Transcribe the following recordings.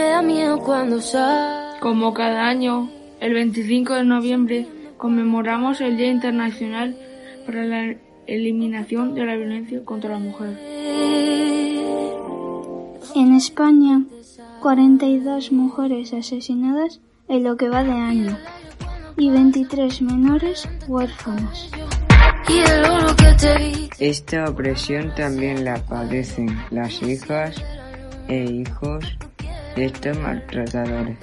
Me da miedo cuando sale. Como cada año, el 25 de noviembre conmemoramos el Día Internacional para la Eliminación de la Violencia contra la Mujer. En España, 42 mujeres asesinadas en lo que va de año y 23 menores huérfanos. Esta opresión también la padecen las hijas e hijos estos maltratadores.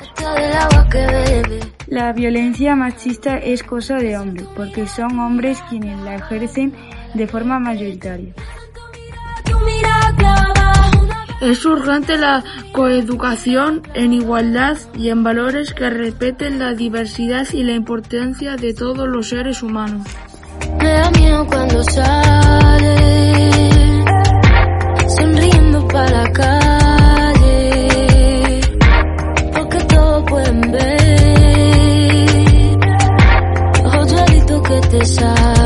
La violencia machista es cosa de hombres, porque son hombres quienes la ejercen de forma mayoritaria. Es urgente la coeducación en igualdad y en valores que respeten la diversidad y la importancia de todos los seres humanos. Me da miedo cuando sale. entender. Rosadito que te sale.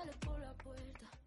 Sale por la puerta.